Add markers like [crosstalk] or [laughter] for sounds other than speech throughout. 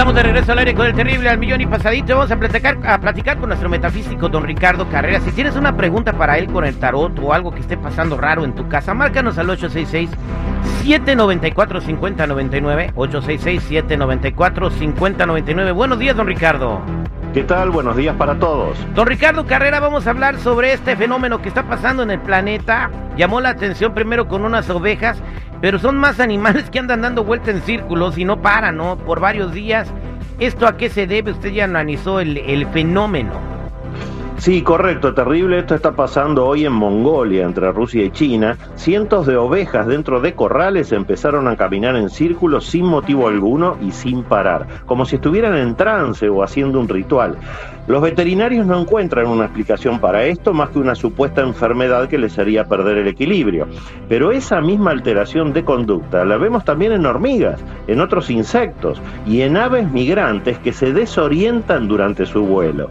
Estamos de regreso al aire con el terrible al millón y pasadito. Vamos a platicar, a platicar con nuestro metafísico don Ricardo Carrera. Si tienes una pregunta para él con el tarot o algo que esté pasando raro en tu casa, márcanos al 866 794 5099 866 794 5099. Buenos días, don Ricardo. ¿Qué tal? Buenos días para todos. Don Ricardo Carrera, vamos a hablar sobre este fenómeno que está pasando en el planeta. Llamó la atención primero con unas ovejas, pero son más animales que andan dando vuelta en círculos y no paran, ¿no? Por varios días. ¿Esto a qué se debe? Usted ya analizó el, el fenómeno. Sí, correcto, terrible. Esto está pasando hoy en Mongolia, entre Rusia y China. Cientos de ovejas dentro de corrales empezaron a caminar en círculos sin motivo alguno y sin parar, como si estuvieran en trance o haciendo un ritual. Los veterinarios no encuentran una explicación para esto más que una supuesta enfermedad que les haría perder el equilibrio. Pero esa misma alteración de conducta la vemos también en hormigas, en otros insectos y en aves migrantes que se desorientan durante su vuelo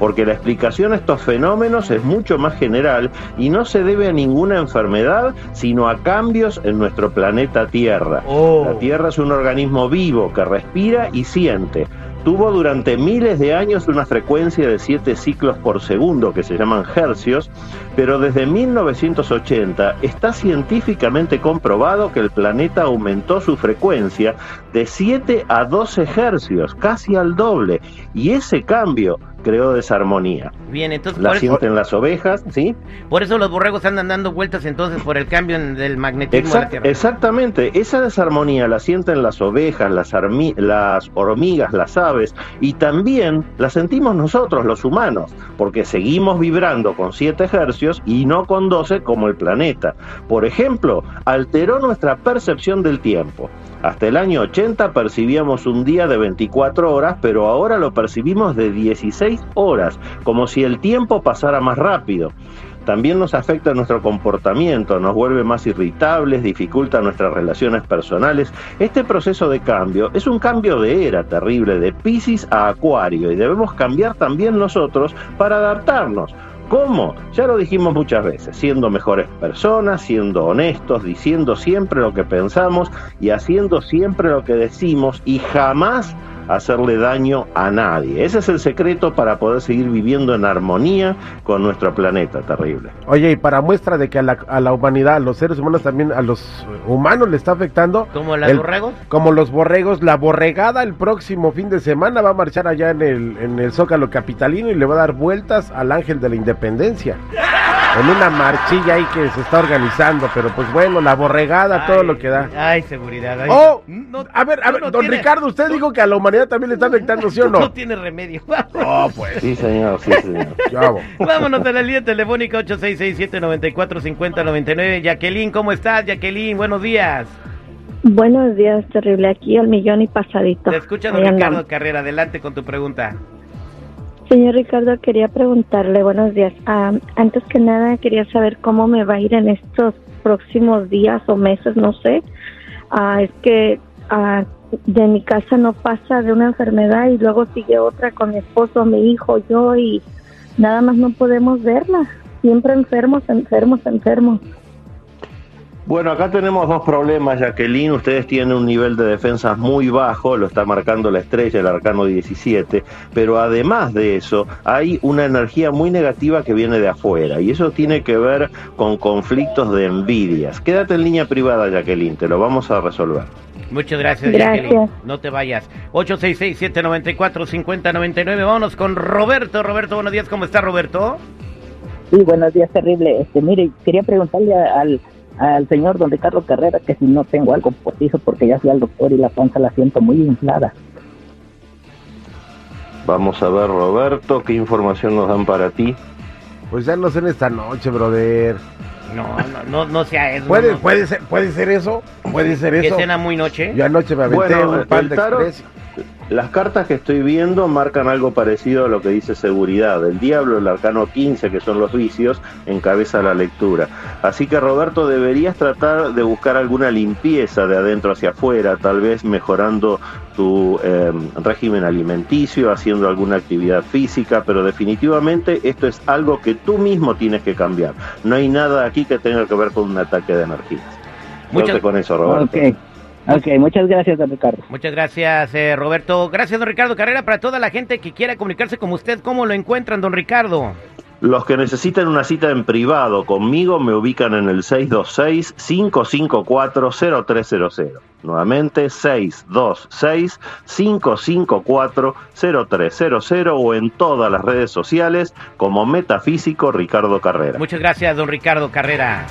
porque la explicación a estos fenómenos es mucho más general y no se debe a ninguna enfermedad, sino a cambios en nuestro planeta Tierra. Oh. La Tierra es un organismo vivo que respira y siente. Tuvo durante miles de años una frecuencia de 7 ciclos por segundo, que se llaman hercios, pero desde 1980 está científicamente comprobado que el planeta aumentó su frecuencia de 7 a 12 hercios, casi al doble, y ese cambio creó desarmonía. Bien, entonces La por eso, sienten las ovejas, ¿sí? por eso los borregos andan dando vueltas entonces por el cambio en- del magnetismo de la Exact- Tierra. exactamente, esa desarmonía la sienten las ovejas, las, armi- las hormigas, las aves y también la sentimos nosotros los humanos, porque seguimos vibrando con 7 hercios y no con 12 como el planeta. Por ejemplo, alteró nuestra percepción del tiempo. Hasta el año 80 percibíamos un día de 24 horas, pero ahora lo percibimos de 16 horas, como si el tiempo pasara más rápido. También nos afecta nuestro comportamiento, nos vuelve más irritables, dificulta nuestras relaciones personales. Este proceso de cambio es un cambio de era terrible, de Pisces a Acuario, y debemos cambiar también nosotros para adaptarnos. ¿Cómo? Ya lo dijimos muchas veces, siendo mejores personas, siendo honestos, diciendo siempre lo que pensamos y haciendo siempre lo que decimos y jamás hacerle daño a nadie. Ese es el secreto para poder seguir viviendo en armonía con nuestro planeta terrible. Oye, y para muestra de que a la, a la humanidad, a los seres humanos también, a los humanos le está afectando. ¿Como las el- borregos? Como los borregos, la borregada el próximo fin de semana va a marchar allá en el, en el Zócalo Capitalino y le va a dar vueltas al Ángel de la Independencia. En una marchilla ahí que se está organizando, pero pues bueno, la borregada, todo lo que da. Ay, seguridad. ay. Oh, No- a ver, a ver, no don tienes- Ricardo, usted tú- dijo que a la humanidad también le está afectando, ¿sí o [laughs] no? No tiene remedio. Oh, pues. Sí, señor, sí, señor. [laughs] Chavo. Vámonos a la línea telefónica 8667-945099. Jacqueline, ¿cómo estás, Jacqueline? Buenos días. Buenos días, terrible. Aquí al millón y pasadito. Te escucha don Ricardo. Carrera. Adelante con tu pregunta. Señor Ricardo, quería preguntarle, buenos días. Ah, antes que nada, quería saber cómo me va a ir en estos próximos días o meses, no sé. Ah, es que ah, de mi casa no pasa de una enfermedad y luego sigue otra con mi esposo, mi hijo, yo y nada más no podemos verla. Siempre enfermos, enfermos, enfermos. Bueno, acá tenemos dos problemas, Jacqueline. Ustedes tienen un nivel de defensas muy bajo, lo está marcando la estrella, el arcano 17, pero además de eso, hay una energía muy negativa que viene de afuera, y eso tiene que ver con conflictos de envidias. Quédate en línea privada, Jacqueline, te lo vamos a resolver. Muchas gracias, Gracias. Jacqueline. No te vayas. 866-794-5099. Vámonos con Roberto. Roberto, buenos días. ¿Cómo está, Roberto? Sí, buenos días, terrible. Este, mire, quería preguntarle al, al señor don Ricardo Carrera que si no tengo algo postizo porque ya fui al doctor y la panza la siento muy inflada. Vamos a ver, Roberto, qué información nos dan para ti. Pues ya no sé en esta noche, brother. No, no, no, no sea eso. ¿Puede, no. puede, ser, ¿Puede ser eso? ¿Puede ser ¿Que eso? cena muy noche? Yo anoche me aventé Bueno, un pan de tarot- express. Las cartas que estoy viendo marcan algo parecido a lo que dice seguridad. El diablo, el arcano 15, que son los vicios, encabeza la lectura. Así que Roberto, deberías tratar de buscar alguna limpieza de adentro hacia afuera, tal vez mejorando tu eh, régimen alimenticio, haciendo alguna actividad física, pero definitivamente esto es algo que tú mismo tienes que cambiar. No hay nada aquí que tenga que ver con un ataque de energías. Muchas- con eso, Roberto. Ok, muchas gracias, don Ricardo. Muchas gracias, eh, Roberto. Gracias, don Ricardo Carrera. Para toda la gente que quiera comunicarse con usted, ¿cómo lo encuentran, don Ricardo? Los que necesiten una cita en privado conmigo me ubican en el 626-554-0300. Nuevamente, 626-554-0300 o en todas las redes sociales como Metafísico Ricardo Carrera. Muchas gracias, don Ricardo Carrera.